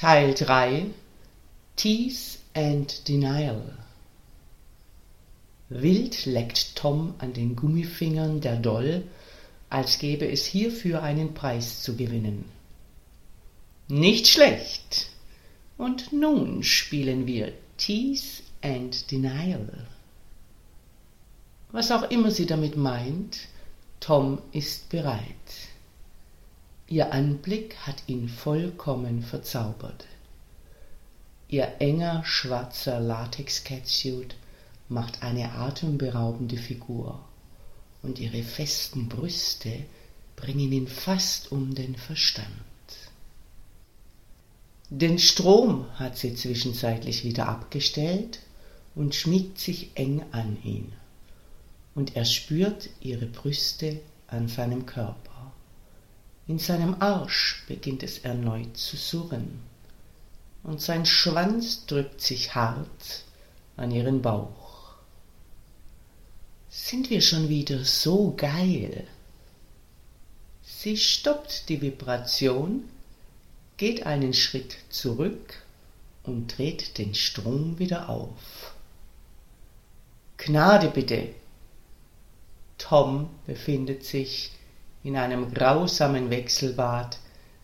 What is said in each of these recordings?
Teil 3 Tease and Denial Wild leckt Tom an den Gummifingern der Doll, als gäbe es hierfür einen Preis zu gewinnen. Nicht schlecht. Und nun spielen wir Tease and Denial. Was auch immer sie damit meint, Tom ist bereit. Ihr Anblick hat ihn vollkommen verzaubert. Ihr enger schwarzer Latex-Catsuit macht eine atemberaubende Figur, und ihre festen Brüste bringen ihn fast um den Verstand. Den Strom hat sie zwischenzeitlich wieder abgestellt und schmiegt sich eng an ihn, und er spürt ihre Brüste an seinem Körper. In seinem Arsch beginnt es erneut zu surren, und sein Schwanz drückt sich hart an ihren Bauch. Sind wir schon wieder so geil? Sie stoppt die Vibration, geht einen Schritt zurück und dreht den Strom wieder auf. Gnade bitte! Tom befindet sich in einem grausamen Wechselbad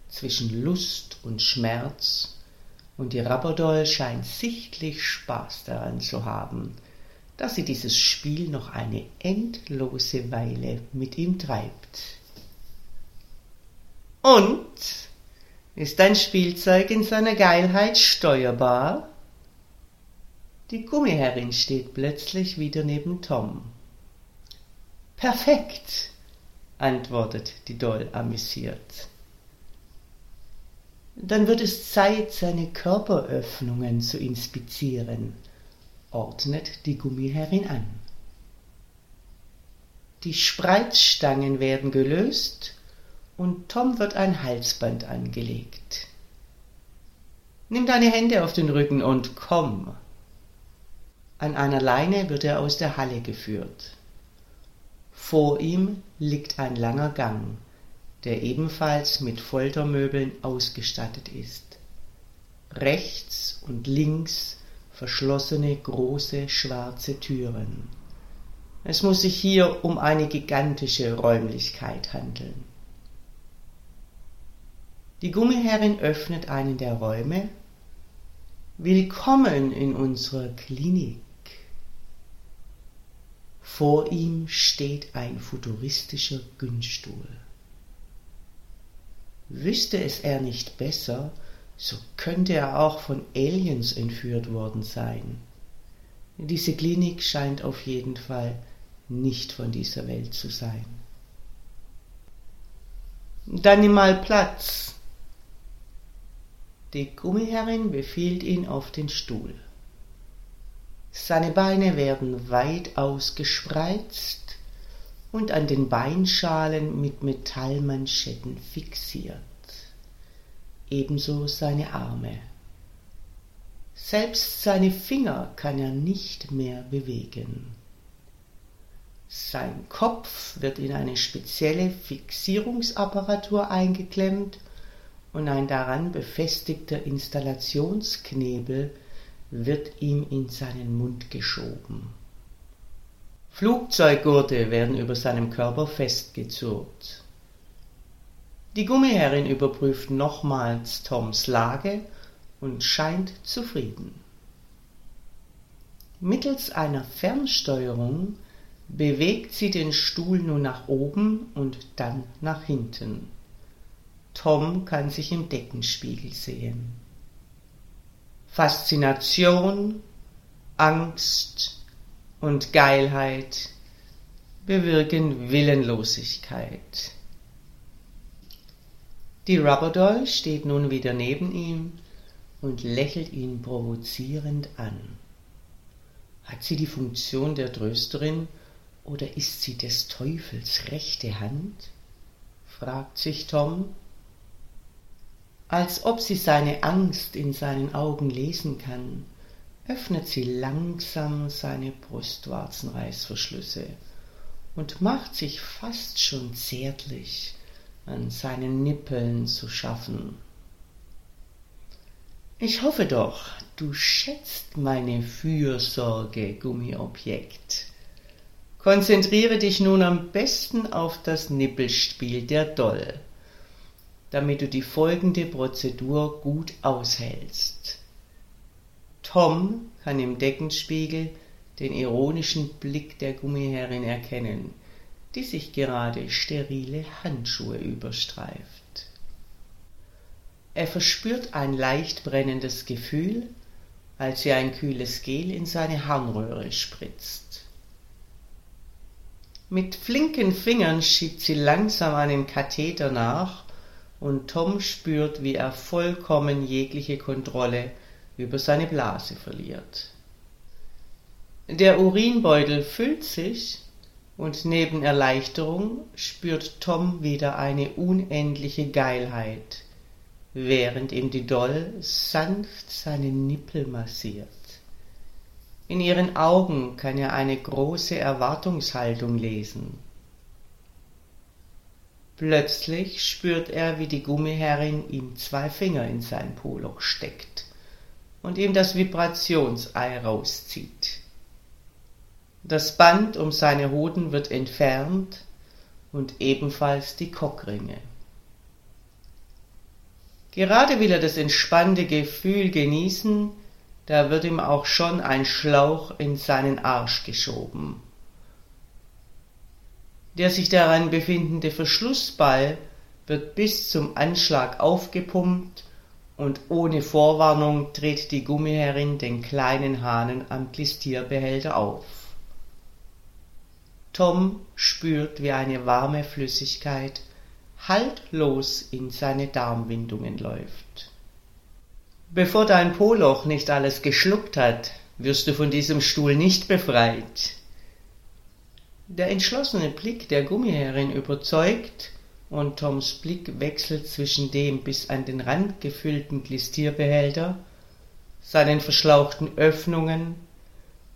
zwischen Lust und Schmerz, und die Rabberdoll scheint sichtlich Spaß daran zu haben, dass sie dieses Spiel noch eine endlose Weile mit ihm treibt. Und ist dein Spielzeug in seiner Geilheit steuerbar? Die Gummiherrin steht plötzlich wieder neben Tom. Perfekt, antwortet die Doll amüsiert. Dann wird es Zeit, seine Körperöffnungen zu inspizieren, ordnet die Gummiherrin an. Die Spreizstangen werden gelöst und Tom wird ein Halsband angelegt. Nimm deine Hände auf den Rücken und komm. An einer Leine wird er aus der Halle geführt. Vor ihm liegt ein langer Gang, der ebenfalls mit Foltermöbeln ausgestattet ist. Rechts und links verschlossene große schwarze Türen. Es muss sich hier um eine gigantische Räumlichkeit handeln. Die Gummiherrin öffnet einen der Räume. Willkommen in unserer Klinik. Vor ihm steht ein futuristischer Günststuhl. Wüsste es er nicht besser, so könnte er auch von Aliens entführt worden sein. Diese Klinik scheint auf jeden Fall nicht von dieser Welt zu sein. Dann nimm mal Platz. Die Gummiherrin befiehlt ihn auf den Stuhl. Seine Beine werden weit ausgespreizt und an den Beinschalen mit Metallmanschetten fixiert. Ebenso seine Arme. Selbst seine Finger kann er nicht mehr bewegen. Sein Kopf wird in eine spezielle Fixierungsapparatur eingeklemmt und ein daran befestigter Installationsknebel wird ihm in seinen Mund geschoben. Flugzeuggurte werden über seinem Körper festgezurrt. Die Gummiherrin überprüft nochmals Toms Lage und scheint zufrieden. Mittels einer Fernsteuerung bewegt sie den Stuhl nun nach oben und dann nach hinten. Tom kann sich im Deckenspiegel sehen. Faszination, Angst und Geilheit bewirken Willenlosigkeit. Die Rubberdoll steht nun wieder neben ihm und lächelt ihn provozierend an. Hat sie die Funktion der Trösterin oder ist sie des Teufels rechte Hand? fragt sich Tom. Als ob sie seine Angst in seinen Augen lesen kann, öffnet sie langsam seine Brustwarzenreißverschlüsse und macht sich fast schon zärtlich an seinen Nippeln zu schaffen. Ich hoffe doch, du schätzt meine Fürsorge, Gummiobjekt. Konzentriere dich nun am besten auf das Nippelspiel der Doll, damit du die folgende Prozedur gut aushältst. Tom kann im Deckenspiegel den ironischen Blick der Gummiherrin erkennen, die sich gerade sterile Handschuhe überstreift. Er verspürt ein leicht brennendes Gefühl, als sie ein kühles Gel in seine Harnröhre spritzt. Mit flinken Fingern schiebt sie langsam einen Katheter nach und Tom spürt, wie er vollkommen jegliche Kontrolle über seine Blase verliert. Der Urinbeutel füllt sich und neben Erleichterung spürt Tom wieder eine unendliche Geilheit, während ihm die Doll sanft seine Nippel massiert. In ihren Augen kann er eine große Erwartungshaltung lesen. Plötzlich spürt er, wie die Gummiherrin ihm zwei Finger in sein Poloch steckt und ihm das Vibrationsei rauszieht. Das Band um seine Hoden wird entfernt und ebenfalls die Cockringe. Gerade will er das entspannte Gefühl genießen, da wird ihm auch schon ein Schlauch in seinen Arsch geschoben. Der sich daran befindende Verschlussball wird bis zum Anschlag aufgepumpt und ohne Vorwarnung dreht die Gummiherrin den kleinen Hahnen am Klistierbehälter auf. Tom spürt, wie eine warme Flüssigkeit haltlos in seine Darmwindungen läuft. Bevor dein Poloch nicht alles geschluckt hat, wirst du von diesem Stuhl nicht befreit. Der entschlossene Blick der Gummiherrin überzeugt, und Toms Blick wechselt zwischen dem bis an den Rand gefüllten Glistierbehälter, seinen verschlauchten Öffnungen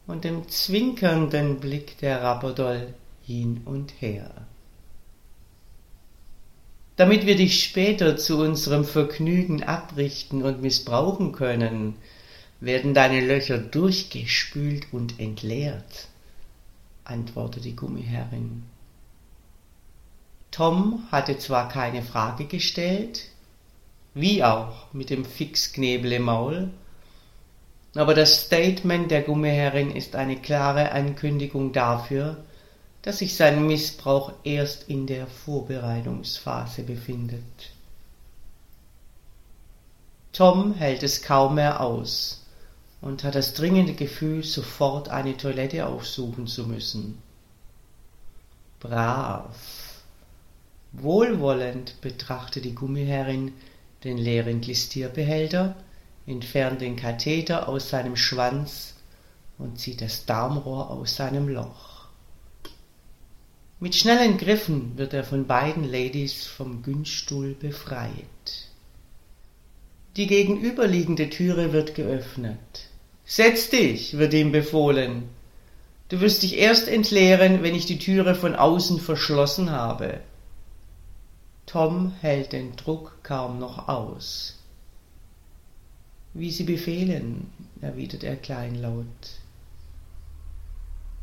und dem zwinkernden Blick der Rapperdoll hin und her. Damit wir dich später zu unserem Vergnügen abrichten und missbrauchen können, werden deine Löcher durchgespült und entleert, antwortete die Gummiherrin. Tom hatte zwar keine Frage gestellt, wie auch mit dem Fixknebel im Maul, aber das Statement der Gummiherrin ist eine klare Ankündigung dafür, dass sich sein Missbrauch erst in der Vorbereitungsphase befindet. Tom hält es kaum mehr aus und hat das dringende Gefühl, sofort eine Toilette aufsuchen zu müssen. Brav. Wohlwollend betrachtet die Gummiherrin den leeren Glistierbehälter, entfernt den Katheter aus seinem Schwanz und zieht das Darmrohr aus seinem Loch. Mit schnellen Griffen wird er von beiden Ladies vom Günststuhl befreit. Die gegenüberliegende Türe wird geöffnet. Setz dich, wird ihm befohlen. Du wirst dich erst entleeren, wenn ich die Türe von außen verschlossen habe. Tom hält den Druck kaum noch aus. Wie Sie befehlen, erwidert er kleinlaut.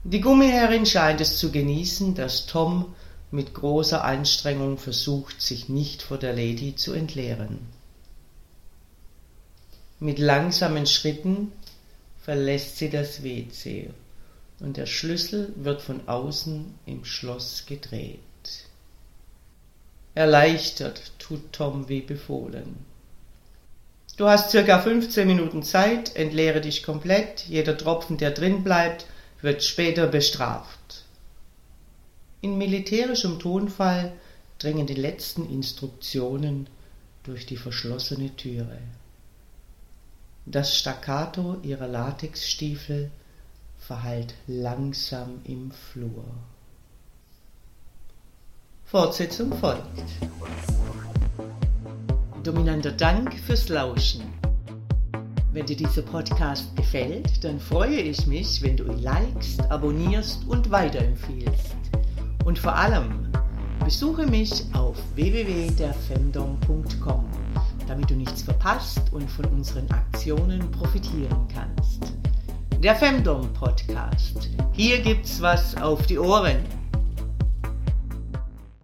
Die Gummiherrin scheint es zu genießen, dass Tom mit großer Anstrengung versucht, sich nicht vor der Lady zu entleeren. Mit langsamen Schritten verlässt sie das WC und der Schlüssel wird von außen im Schloss gedreht. Erleichtert tut Tom wie befohlen. Du hast circa 15 Minuten Zeit, entleere dich komplett, jeder Tropfen, der drin bleibt, wird später bestraft. In militärischem Tonfall dringen die letzten Instruktionen durch die verschlossene Türe. Das Staccato ihrer Latexstiefel verhallt langsam im Flur. Fortsetzung folgt. Dominanter Dank fürs Lauschen. Wenn dir dieser Podcast gefällt, dann freue ich mich, wenn du ihn likest, abonnierst und weiterempfiehlst. Und vor allem besuche mich auf www.derfemdom.com, damit du nichts verpasst und von unseren Aktionen profitieren kannst. Der Femdom Podcast. Hier gibt's was auf die Ohren.